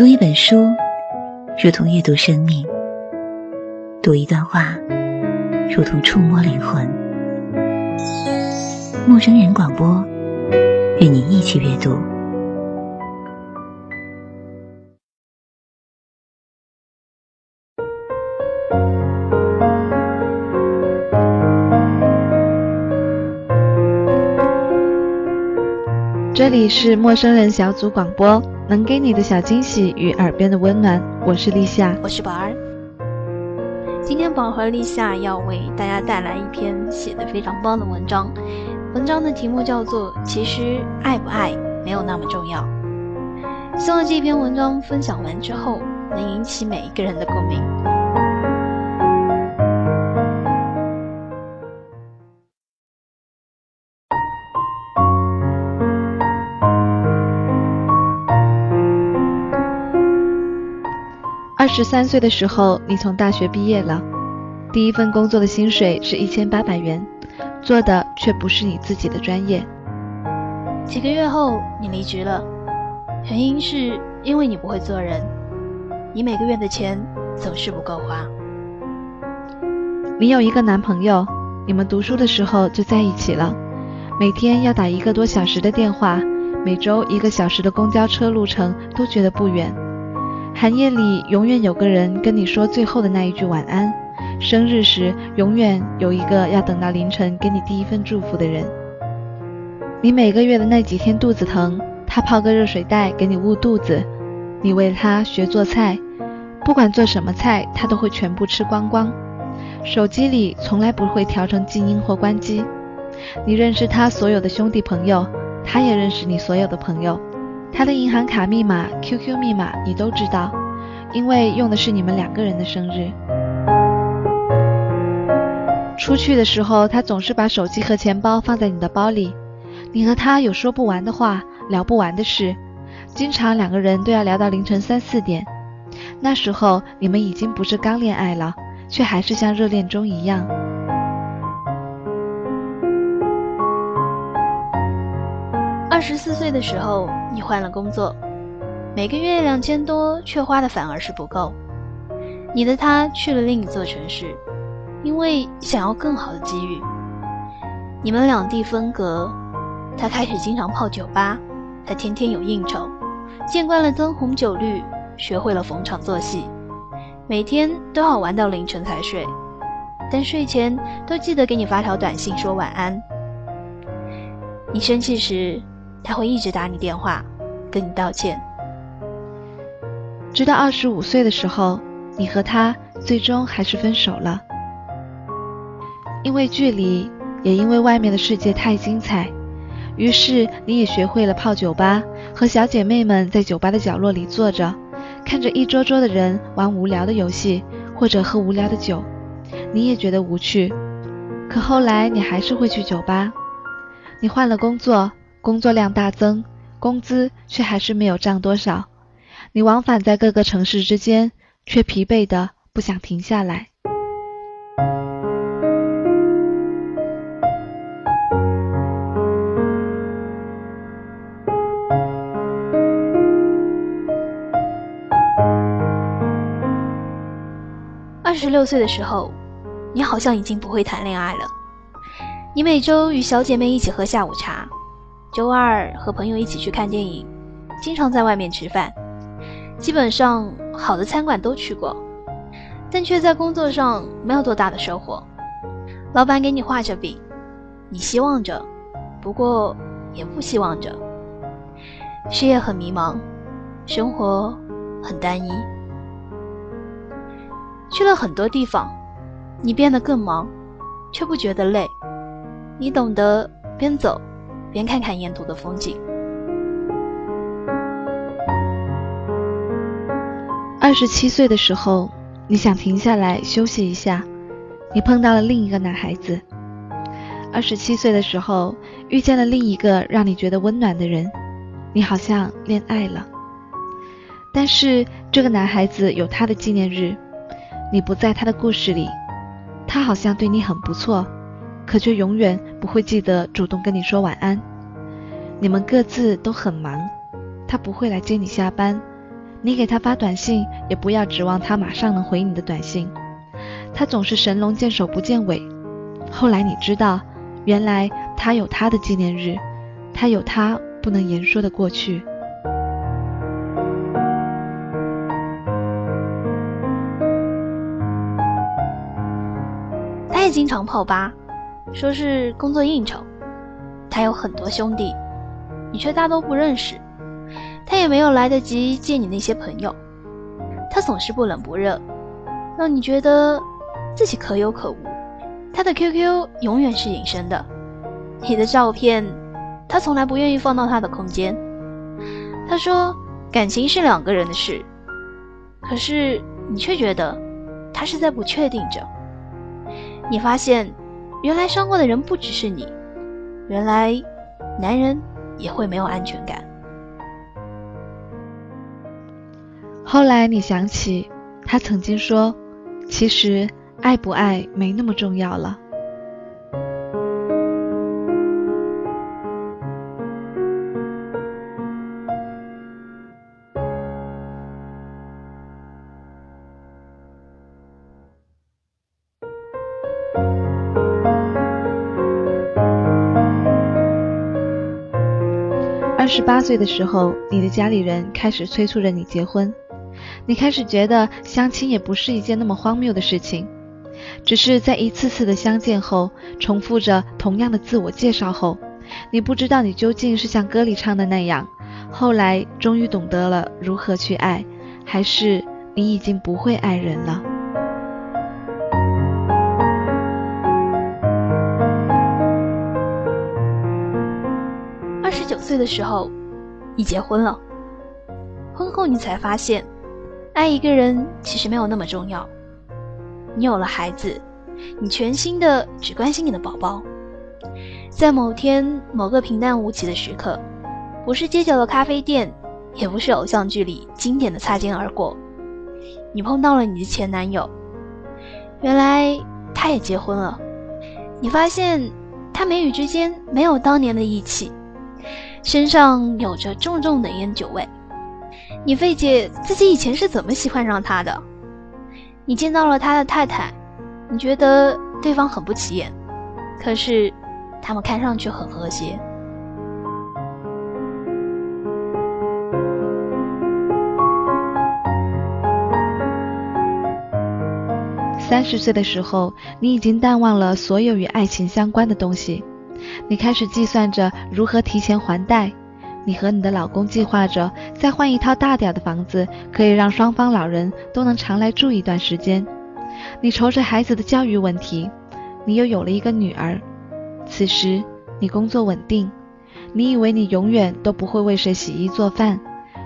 读一本书，如同阅读生命；读一段话，如同触摸灵魂。陌生人广播，与你一起阅读。这里是陌生人小组广播，能给你的小惊喜与耳边的温暖。我是立夏，我是宝儿。今天宝儿和立夏要为大家带来一篇写的非常棒的文章，文章的题目叫做《其实爱不爱没有那么重要》。希望这篇文章分享完之后，能引起每一个人的共鸣。十三岁的时候，你从大学毕业了，第一份工作的薪水是一千八百元，做的却不是你自己的专业。几个月后，你离职了，原因是因为你不会做人，你每个月的钱总是不够花。你有一个男朋友，你们读书的时候就在一起了，每天要打一个多小时的电话，每周一个小时的公交车路程都觉得不远。寒夜里，永远有个人跟你说最后的那一句晚安。生日时，永远有一个要等到凌晨给你第一份祝福的人。你每个月的那几天肚子疼，他泡个热水袋给你捂肚子。你为他学做菜，不管做什么菜，他都会全部吃光光。手机里从来不会调成静音或关机。你认识他所有的兄弟朋友，他也认识你所有的朋友。他的银行卡密码、QQ 密码你都知道，因为用的是你们两个人的生日。出去的时候，他总是把手机和钱包放在你的包里。你和他有说不完的话，聊不完的事，经常两个人都要聊到凌晨三四点。那时候你们已经不是刚恋爱了，却还是像热恋中一样。二十四岁的时候，你换了工作，每个月两千多，却花的反而是不够。你的他去了另一座城市，因为想要更好的机遇。你们两地分隔，他开始经常泡酒吧，他天天有应酬，见惯了灯红酒绿，学会了逢场作戏，每天都要玩到凌晨才睡，但睡前都记得给你发条短信说晚安。你生气时。他会一直打你电话，跟你道歉。直到二十五岁的时候，你和他最终还是分手了。因为距离，也因为外面的世界太精彩，于是你也学会了泡酒吧，和小姐妹们在酒吧的角落里坐着，看着一桌桌的人玩无聊的游戏，或者喝无聊的酒，你也觉得无趣。可后来你还是会去酒吧。你换了工作。工作量大增，工资却还是没有涨多少。你往返在各个城市之间，却疲惫的不想停下来。二十六岁的时候，你好像已经不会谈恋爱了。你每周与小姐妹一起喝下午茶。周二和朋友一起去看电影，经常在外面吃饭，基本上好的餐馆都去过，但却在工作上没有多大的收获。老板给你画着饼，你希望着，不过也不希望着。事业很迷茫，生活很单一。去了很多地方，你变得更忙，却不觉得累。你懂得边走。边看看沿途的风景。二十七岁的时候，你想停下来休息一下，你碰到了另一个男孩子。二十七岁的时候，遇见了另一个让你觉得温暖的人，你好像恋爱了。但是这个男孩子有他的纪念日，你不在他的故事里，他好像对你很不错。可却永远不会记得主动跟你说晚安。你们各自都很忙，他不会来接你下班，你给他发短信，也不要指望他马上能回你的短信。他总是神龙见首不见尾。后来你知道，原来他有他的纪念日，他有他不能言说的过去。他也经常泡吧，说是工作应酬。他有很多兄弟，你却大都不认识。他也没有来得及见你那些朋友。他总是不冷不热，让你觉得自己可有可无。他的 QQ 永远是隐身的，你的照片，他从来不愿意放到他的空间。他说感情是两个人的事，可是你却觉得他是在不确定着。你发现，原来伤过的人不只是你，原来男人也会没有安全感。后来你想起，他曾经说：“其实爱不爱没那么重要了。”十八岁的时候，你的家里人开始催促着你结婚。你开始觉得相亲也不是一件那么荒谬的事情，只是在一次次的相见后，重复着同样的自我介绍后，你不知道你究竟是像歌里唱的那样，后来终于懂得了如何去爱，还是你已经不会爱人了。岁的时候，你结婚了，婚后你才发现。爱一个人其实没有那么重要。你有了孩子，你全心的只关心你的宝宝。在某天某个平淡无奇的时刻，不是街角的咖啡店，也不是偶像剧里经典的擦肩而过，你碰到了你的前男友。原来他也结婚了。你发现他眉宇之间没有当年的义气，身上有着重重的烟酒味。你费解自己以前是怎么喜欢上他的？你见到了他的太太，你觉得对方很不起眼，可是他们看上去很和谐。三十岁的时候，你已经淡忘了所有与爱情相关的东西，你开始计算着如何提前还贷。你和你的老公计划着再换一套大点的房子，可以让双方老人都能常来住一段时间。你愁着孩子的教育问题，你又有了一个女儿。此时你工作稳定，你以为你永远都不会为谁洗衣做饭，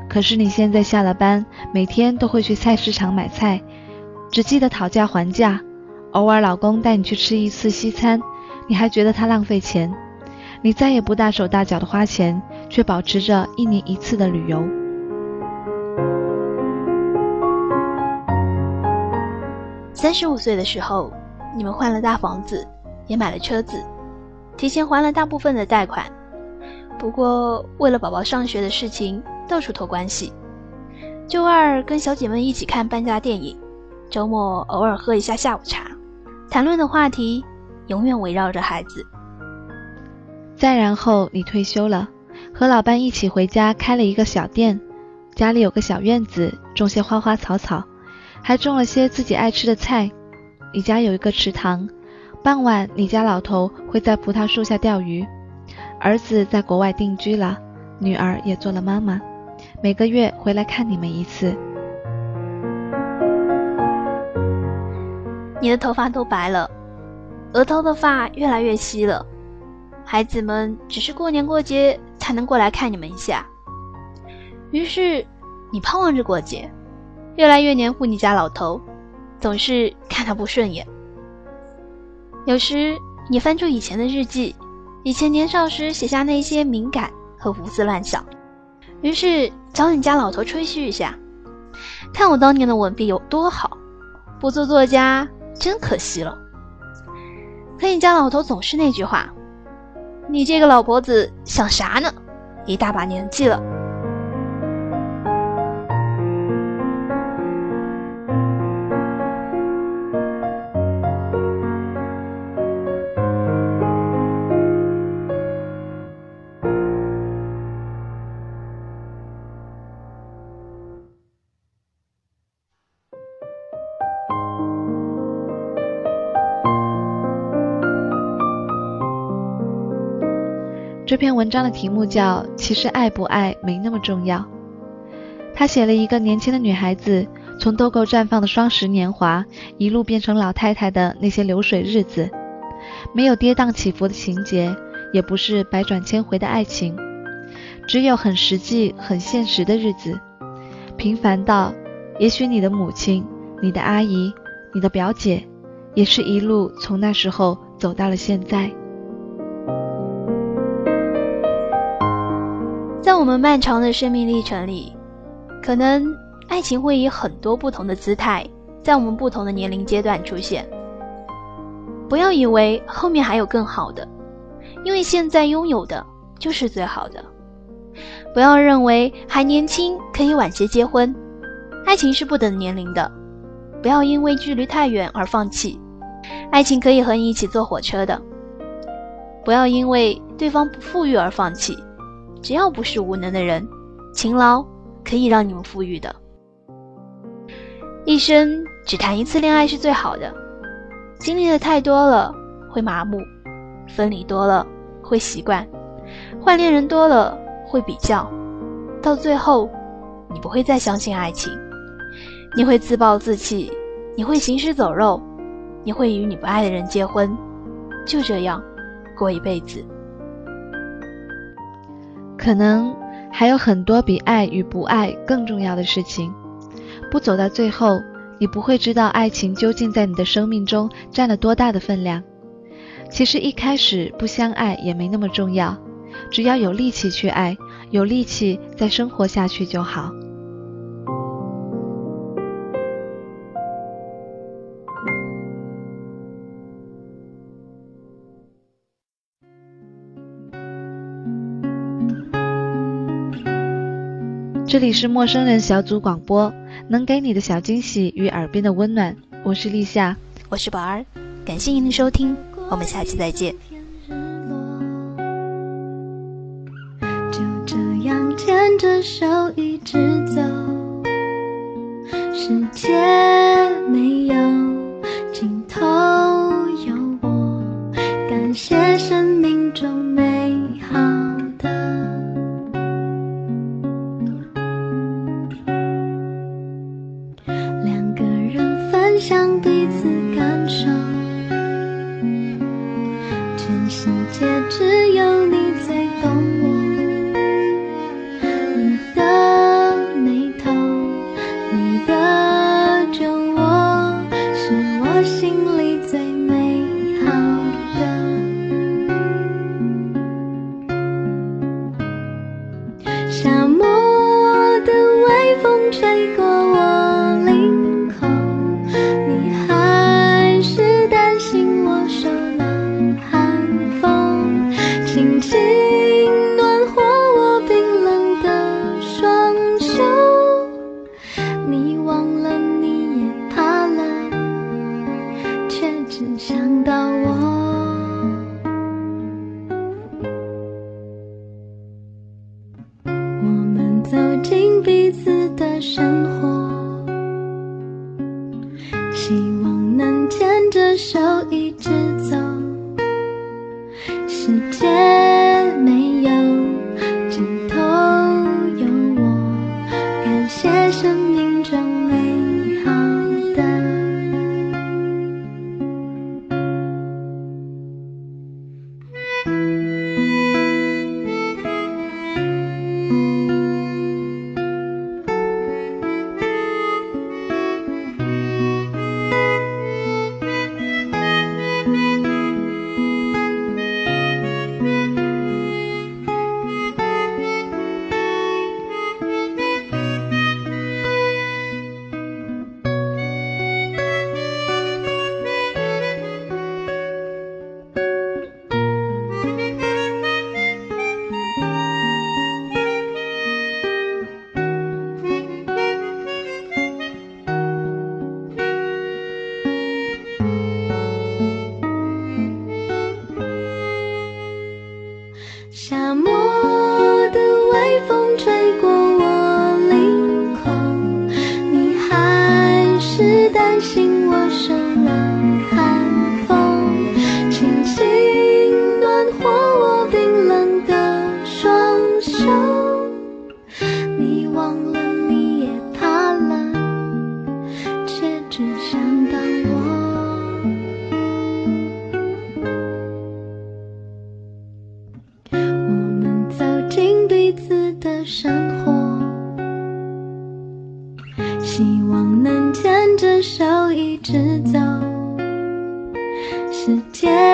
可是你现在下了班，每天都会去菜市场买菜，只记得讨价还价。偶尔老公带你去吃一次西餐，你还觉得他浪费钱。你再也不大手大脚的花钱。却保持着一年一次的旅游。三十五岁的时候，你们换了大房子，也买了车子，提前还了大部分的贷款。不过，为了宝宝上学的事情，到处托关系。周二跟小姐妹一起看半价电影，周末偶尔喝一下下午茶，谈论的话题永远围绕着孩子。再然后，你退休了。和老伴一起回家开了一个小店，家里有个小院子，种些花花草草，还种了些自己爱吃的菜。你家有一个池塘，傍晚你家老头会在葡萄树下钓鱼。儿子在国外定居了，女儿也做了妈妈，每个月回来看你们一次。你的头发都白了，额头的发越来越稀了。孩子们只是过年过节才能过来看你们一下，于是你盼望着过节，越来越黏糊你家老头，总是看他不顺眼。有时你翻出以前的日记，以前年少时写下那些敏感和胡思乱想，于是找你家老头吹嘘一下，看我当年的文笔有多好，不做作家真可惜了。可你家老头总是那句话。你这个老婆子想啥呢？一大把年纪了。这篇文章的题目叫《其实爱不爱没那么重要》。他写了一个年轻的女孩子从豆蔻绽放的双十年华，一路变成老太太的那些流水日子，没有跌宕起伏的情节，也不是百转千回的爱情，只有很实际、很现实的日子，平凡到，也许你的母亲、你的阿姨、你的表姐，也是一路从那时候走到了现在。在我们漫长的生命历程里。可能爱情会以很多不同的姿态，在我们不同的年龄阶段出现。不要以为后面还有更好的，因为现在拥有的就是最好的。不要认为还年轻可以晚些结婚，爱情是不等年龄的。不要因为距离太远而放弃，爱情可以和你一起坐火车的。不要因为对方不富裕而放弃，只要不是无能的人，勤劳。可以让你们富裕的，一生只谈一次恋爱是最好的。经历的太多了会麻木，分离多了会习惯，换恋人多了会比较，到最后你不会再相信爱情，你会自暴自弃，你会行尸走肉，你会与你不爱的人结婚，就这样过一辈子，可能。还有很多比爱与不爱更重要的事情，不走到最后，你不会知道爱情究竟在你的生命中占了多大的分量。其实一开始不相爱也没那么重要，只要有力气去爱，有力气再生活下去就好。这里是陌生人小组广播，能给你的小惊喜与耳边的温暖。我是立夏，我是宝儿，感谢您的收听，我们下期再见。就这样牵着手一直走，世界想彼此。想结牵着手一直走。世界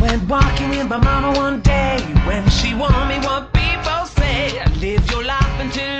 went walking with my mama one day when she warned me what people say. Live your life until